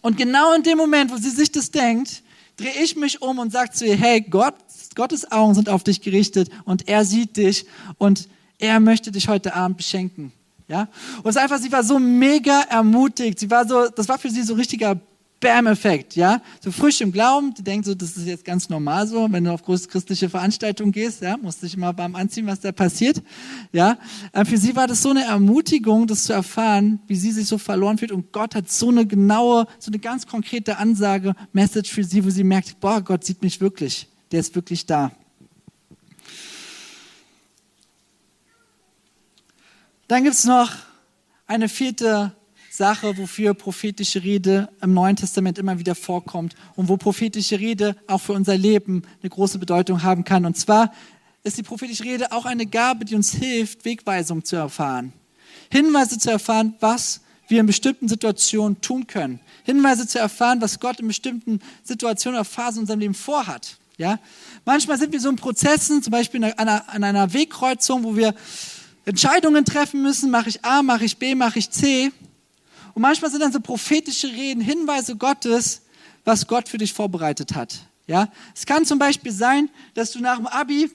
Und genau in dem Moment, wo sie sich das denkt, drehe ich mich um und sage zu ihr, hey, Gott Gottes Augen sind auf dich gerichtet und er sieht dich und er möchte dich heute Abend beschenken. Ja? Und es ist einfach, sie war so mega ermutigt. Sie war so, das war für sie so richtiger Bam-Effekt, ja. So frisch im Glauben, die denkt so, das ist jetzt ganz normal so, wenn du auf große christliche Veranstaltungen gehst, ja, musst dich immer beim Anziehen, was da passiert, ja. Ähm, für sie war das so eine Ermutigung, das zu erfahren, wie sie sich so verloren fühlt und Gott hat so eine genaue, so eine ganz konkrete Ansage, Message für sie, wo sie merkt, boah, Gott sieht mich wirklich der ist wirklich da. Dann gibt es noch eine vierte Sache, wofür prophetische Rede im Neuen Testament immer wieder vorkommt und wo prophetische Rede auch für unser Leben eine große Bedeutung haben kann. Und zwar ist die prophetische Rede auch eine Gabe, die uns hilft, Wegweisung zu erfahren. Hinweise zu erfahren, was wir in bestimmten Situationen tun können. Hinweise zu erfahren, was Gott in bestimmten Situationen oder Phasen in unserem Leben vorhat. Ja? Manchmal sind wir so in Prozessen, zum Beispiel an einer, Wegkreuzung, wo wir Entscheidungen treffen müssen, mache ich A, mache ich B, mache ich C. Und manchmal sind dann so prophetische Reden, Hinweise Gottes, was Gott für dich vorbereitet hat. Ja? Es kann zum Beispiel sein, dass du nach dem Abi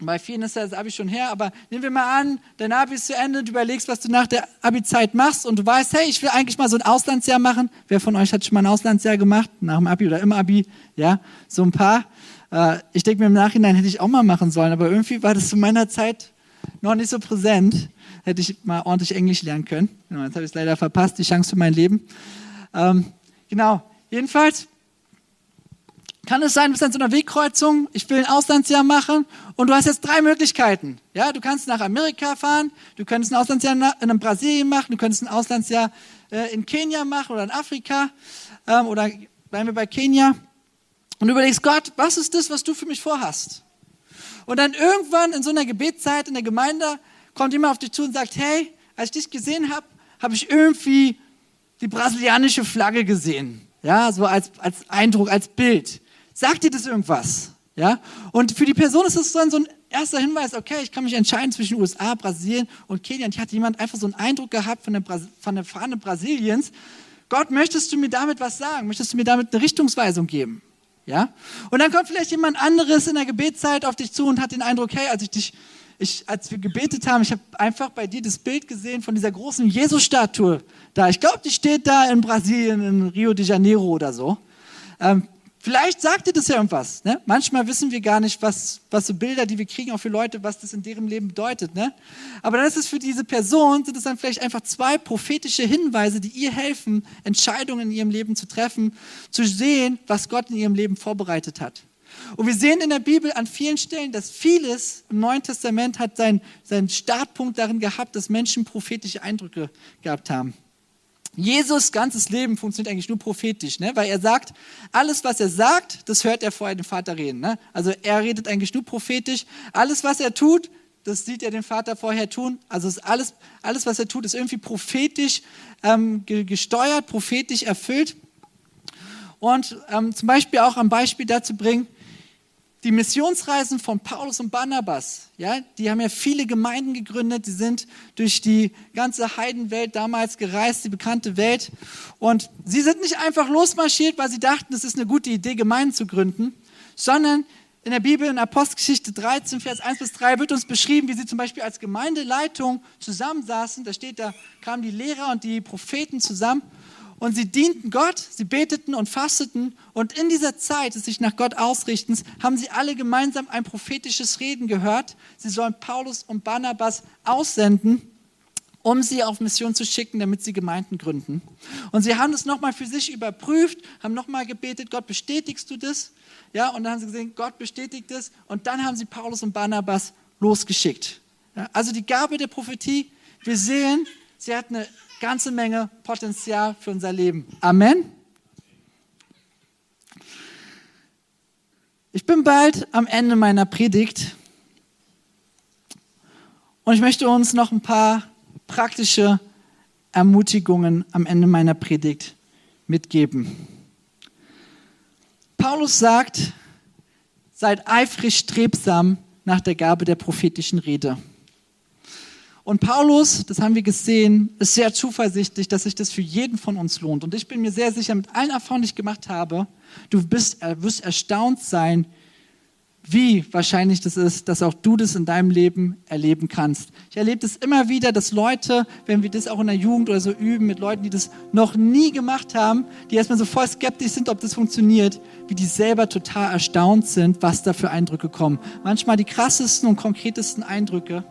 bei vielen ist das Abi schon her, aber nehmen wir mal an, dein Abi ist zu Ende, du überlegst, was du nach der Abi-Zeit machst und du weißt, hey, ich will eigentlich mal so ein Auslandsjahr machen. Wer von euch hat schon mal ein Auslandsjahr gemacht? Nach dem Abi oder im Abi? Ja, so ein paar. Äh, ich denke mir im Nachhinein, hätte ich auch mal machen sollen, aber irgendwie war das zu meiner Zeit noch nicht so präsent. Hätte ich mal ordentlich Englisch lernen können. Genau, jetzt habe ich es leider verpasst, die Chance für mein Leben. Ähm, genau, jedenfalls kann es sein, du bist an so einer Wegkreuzung, ich will ein Auslandsjahr machen und du hast jetzt drei Möglichkeiten. Ja, du kannst nach Amerika fahren, du könntest ein Auslandsjahr in Brasilien machen, du könntest ein Auslandsjahr äh, in Kenia machen oder in Afrika ähm, oder bleiben wir bei Kenia und überlegst, Gott, was ist das, was du für mich vorhast? Und dann irgendwann in so einer Gebetszeit in der Gemeinde kommt jemand auf dich zu und sagt, hey, als ich dich gesehen habe, habe ich irgendwie die brasilianische Flagge gesehen. Ja, so als, als Eindruck, als Bild. Sagt dir das irgendwas? Ja? Und für die Person ist das dann so ein erster Hinweis, okay, ich kann mich entscheiden zwischen USA, Brasilien und Kenia. Und hier hat jemand einfach so einen Eindruck gehabt von der, von der Fahne Brasiliens. Gott, möchtest du mir damit was sagen? Möchtest du mir damit eine Richtungsweisung geben? Ja? Und dann kommt vielleicht jemand anderes in der Gebetszeit auf dich zu und hat den Eindruck, hey, als ich dich, ich, als wir gebetet haben, ich habe einfach bei dir das Bild gesehen von dieser großen Jesus-Statue da. Ich glaube, die steht da in Brasilien, in Rio de Janeiro oder so. Ähm, Vielleicht sagt dir das ja irgendwas. Ne? Manchmal wissen wir gar nicht, was, was so Bilder, die wir kriegen, auch für Leute, was das in deren Leben bedeutet. Ne? Aber dann ist es für diese Person, sind es dann vielleicht einfach zwei prophetische Hinweise, die ihr helfen, Entscheidungen in ihrem Leben zu treffen, zu sehen, was Gott in ihrem Leben vorbereitet hat. Und wir sehen in der Bibel an vielen Stellen, dass vieles im Neuen Testament hat seinen, seinen Startpunkt darin gehabt, dass Menschen prophetische Eindrücke gehabt haben. Jesus ganzes Leben funktioniert eigentlich nur prophetisch, ne? weil er sagt, alles, was er sagt, das hört er vorher den Vater reden. Ne? Also er redet eigentlich nur prophetisch. Alles, was er tut, das sieht er den Vater vorher tun. Also ist alles, alles, was er tut, ist irgendwie prophetisch ähm, gesteuert, prophetisch erfüllt. Und ähm, zum Beispiel auch ein Beispiel dazu bringen, die Missionsreisen von Paulus und Barnabas, ja, die haben ja viele Gemeinden gegründet, die sind durch die ganze Heidenwelt damals gereist, die bekannte Welt. Und sie sind nicht einfach losmarschiert, weil sie dachten, es ist eine gute Idee, Gemeinden zu gründen, sondern in der Bibel in Apostelgeschichte 13, Vers 1 bis 3 wird uns beschrieben, wie sie zum Beispiel als Gemeindeleitung zusammensaßen. Da steht, da kamen die Lehrer und die Propheten zusammen und sie dienten Gott, sie beteten und fasteten und in dieser Zeit des sich nach Gott ausrichtens haben sie alle gemeinsam ein prophetisches Reden gehört. Sie sollen Paulus und Barnabas aussenden, um sie auf Mission zu schicken, damit sie Gemeinden gründen. Und sie haben das nochmal für sich überprüft, haben nochmal gebetet, Gott, bestätigst du das? Ja, und dann haben sie gesehen, Gott bestätigt es und dann haben sie Paulus und Barnabas losgeschickt. Ja, also die Gabe der Prophetie, wir sehen, sie hat eine ganze Menge Potenzial für unser Leben. Amen. Ich bin bald am Ende meiner Predigt und ich möchte uns noch ein paar praktische Ermutigungen am Ende meiner Predigt mitgeben. Paulus sagt, seid eifrig strebsam nach der Gabe der prophetischen Rede. Und Paulus, das haben wir gesehen, ist sehr zuversichtlich, dass sich das für jeden von uns lohnt. Und ich bin mir sehr sicher, mit allen Erfahrungen, die ich gemacht habe, du bist, äh, wirst erstaunt sein, wie wahrscheinlich das ist, dass auch du das in deinem Leben erleben kannst. Ich erlebe das immer wieder, dass Leute, wenn wir das auch in der Jugend oder so üben, mit Leuten, die das noch nie gemacht haben, die erstmal so voll skeptisch sind, ob das funktioniert, wie die selber total erstaunt sind, was da für Eindrücke kommen. Manchmal die krassesten und konkretesten Eindrücke.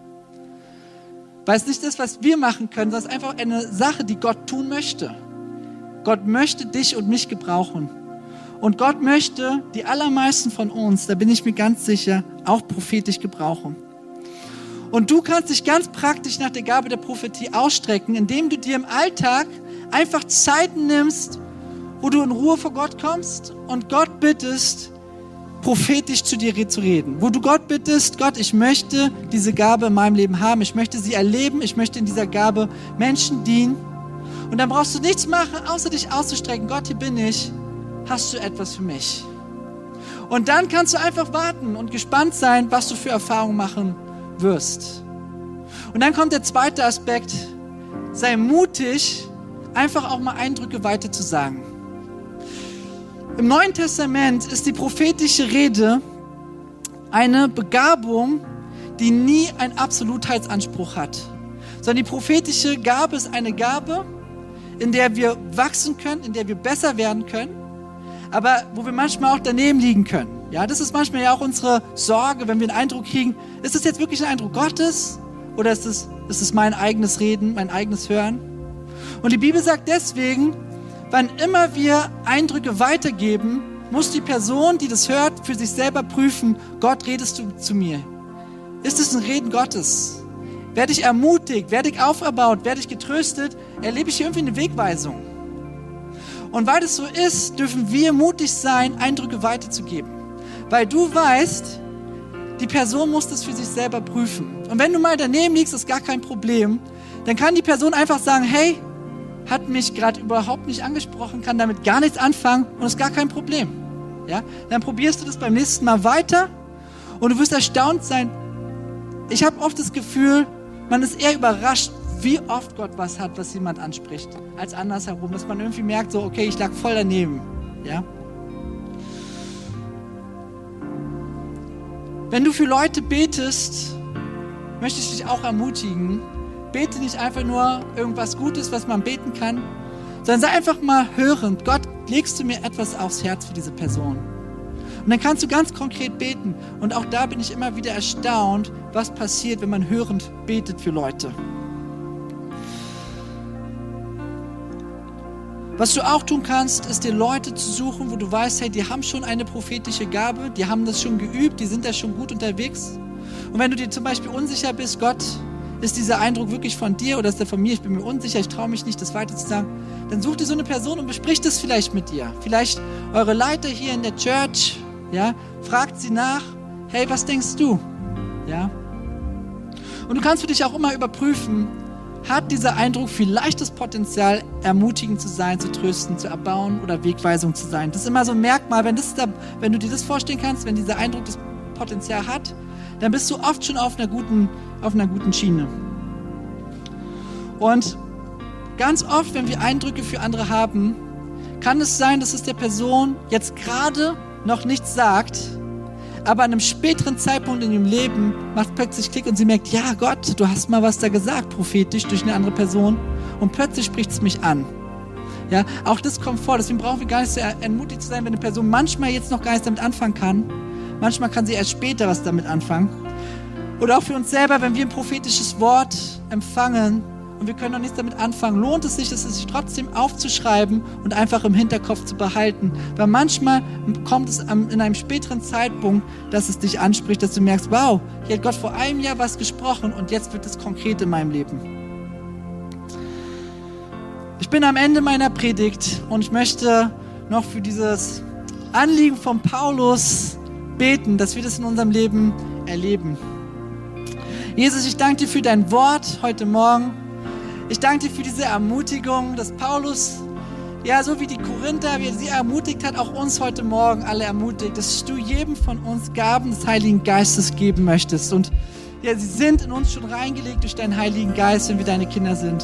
Weil es nicht das, was wir machen können, sondern es ist einfach eine Sache, die Gott tun möchte. Gott möchte dich und mich gebrauchen. Und Gott möchte die allermeisten von uns, da bin ich mir ganz sicher, auch prophetisch gebrauchen. Und du kannst dich ganz praktisch nach der Gabe der Prophetie ausstrecken, indem du dir im Alltag einfach Zeiten nimmst, wo du in Ruhe vor Gott kommst und Gott bittest, prophetisch zu dir zu reden, wo du Gott bittest, Gott, ich möchte diese Gabe in meinem Leben haben, ich möchte sie erleben, ich möchte in dieser Gabe Menschen dienen. Und dann brauchst du nichts machen, außer dich auszustrecken. Gott, hier bin ich, hast du etwas für mich? Und dann kannst du einfach warten und gespannt sein, was du für Erfahrungen machen wirst. Und dann kommt der zweite Aspekt, sei mutig, einfach auch mal Eindrücke weiter zu sagen. Im Neuen Testament ist die prophetische Rede eine Begabung, die nie einen Absolutheitsanspruch hat, sondern die prophetische Gabe ist eine Gabe, in der wir wachsen können, in der wir besser werden können, aber wo wir manchmal auch daneben liegen können. Ja, das ist manchmal ja auch unsere Sorge, wenn wir einen Eindruck kriegen, ist das jetzt wirklich ein Eindruck Gottes oder ist es, ist es mein eigenes Reden, mein eigenes Hören? Und die Bibel sagt deswegen, wann immer wir Eindrücke weitergeben, muss die Person, die das hört, für sich selber prüfen, Gott, redest du zu mir? Ist es ein Reden Gottes? Werde ich ermutigt? Werde ich auferbaut? Werde ich getröstet? Erlebe ich hier irgendwie eine Wegweisung? Und weil das so ist, dürfen wir mutig sein, Eindrücke weiterzugeben. Weil du weißt, die Person muss das für sich selber prüfen. Und wenn du mal daneben liegst, ist gar kein Problem. Dann kann die Person einfach sagen, hey, hat mich gerade überhaupt nicht angesprochen, kann damit gar nichts anfangen und ist gar kein Problem. Ja? Dann probierst du das beim nächsten Mal weiter und du wirst erstaunt sein. Ich habe oft das Gefühl, man ist eher überrascht, wie oft Gott was hat, was jemand anspricht, als andersherum, dass man irgendwie merkt, so, okay, ich lag voll daneben. Ja? Wenn du für Leute betest, möchte ich dich auch ermutigen, bete nicht einfach nur irgendwas Gutes, was man beten kann, sondern sei einfach mal hörend. Gott, legst du mir etwas aufs Herz für diese Person? Und dann kannst du ganz konkret beten. Und auch da bin ich immer wieder erstaunt, was passiert, wenn man hörend betet für Leute. Was du auch tun kannst, ist dir Leute zu suchen, wo du weißt, hey, die haben schon eine prophetische Gabe, die haben das schon geübt, die sind da schon gut unterwegs. Und wenn du dir zum Beispiel unsicher bist, Gott, ist dieser Eindruck wirklich von dir oder ist der von mir? Ich bin mir unsicher, ich traue mich nicht, das weiter zu sagen. Dann such dir so eine Person und besprich das vielleicht mit dir. Vielleicht eure Leiter hier in der Church, ja, fragt sie nach, hey, was denkst du? Ja. Und du kannst für dich auch immer überprüfen, hat dieser Eindruck vielleicht das Potenzial, ermutigend zu sein, zu trösten, zu erbauen oder Wegweisung zu sein. Das ist immer so ein Merkmal, wenn, das da, wenn du dir das vorstellen kannst, wenn dieser Eindruck das Potenzial hat, dann bist du oft schon auf einer guten, auf einer guten Schiene. Und ganz oft, wenn wir Eindrücke für andere haben, kann es sein, dass es der Person jetzt gerade noch nichts sagt, aber an einem späteren Zeitpunkt in ihrem Leben macht plötzlich Klick und sie merkt, ja Gott, du hast mal was da gesagt, prophetisch durch eine andere Person und plötzlich spricht es mich an. Ja, auch das kommt vor, deswegen brauchen wir gar nicht so entmutigt zu sein, wenn eine Person manchmal jetzt noch gar nichts damit anfangen kann, Manchmal kann sie erst später was damit anfangen. Oder auch für uns selber, wenn wir ein prophetisches Wort empfangen und wir können noch nichts damit anfangen, lohnt es sich, es sich trotzdem aufzuschreiben und einfach im Hinterkopf zu behalten. Weil manchmal kommt es in einem späteren Zeitpunkt, dass es dich anspricht, dass du merkst, wow, hier hat Gott vor einem Jahr was gesprochen und jetzt wird es konkret in meinem Leben. Ich bin am Ende meiner Predigt und ich möchte noch für dieses Anliegen von Paulus beten, dass wir das in unserem Leben erleben. Jesus, ich danke dir für dein Wort heute Morgen. Ich danke dir für diese Ermutigung, dass Paulus, ja, so wie die Korinther, wie er sie ermutigt hat, auch uns heute Morgen alle ermutigt, dass du jedem von uns Gaben des Heiligen Geistes geben möchtest. Und ja, sie sind in uns schon reingelegt durch deinen Heiligen Geist, wenn wir deine Kinder sind.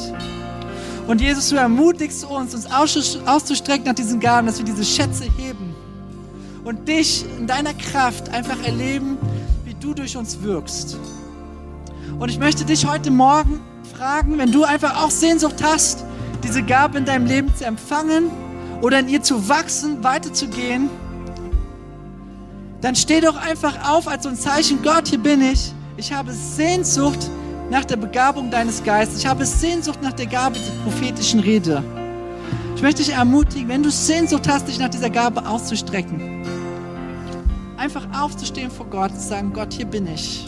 Und Jesus, du ermutigst uns, uns auszustrecken nach diesen Gaben, dass wir diese Schätze heben und dich in deiner Kraft einfach erleben, wie du durch uns wirkst. Und ich möchte dich heute Morgen fragen, wenn du einfach auch Sehnsucht hast, diese Gabe in deinem Leben zu empfangen oder in ihr zu wachsen, weiterzugehen, dann steh doch einfach auf als so ein Zeichen, Gott, hier bin ich. Ich habe Sehnsucht nach der Begabung deines Geistes. Ich habe Sehnsucht nach der Gabe der prophetischen Rede. Ich möchte dich ermutigen, wenn du Sehnsucht hast, dich nach dieser Gabe auszustrecken, einfach aufzustehen vor Gott und sagen, Gott, hier bin ich.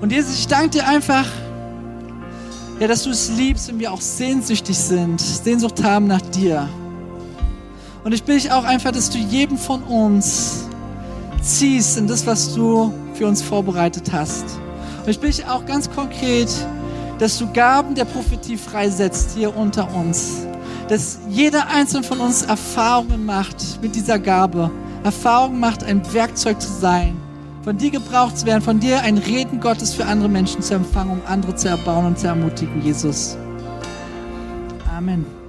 Und Jesus, ich danke dir einfach, ja, dass du es liebst und wir auch sehnsüchtig sind, Sehnsucht haben nach dir. Und ich bitte dich auch einfach, dass du jedem von uns ziehst in das, was du für uns vorbereitet hast. Und ich bitte dich auch ganz konkret, dass du Gaben der Prophetie freisetzt hier unter uns. Dass jeder einzelne von uns Erfahrungen macht mit dieser Gabe. Erfahrungen macht, ein Werkzeug zu sein. Von dir gebraucht zu werden, von dir ein Reden Gottes für andere Menschen zu empfangen, um andere zu erbauen und zu ermutigen, Jesus. Amen.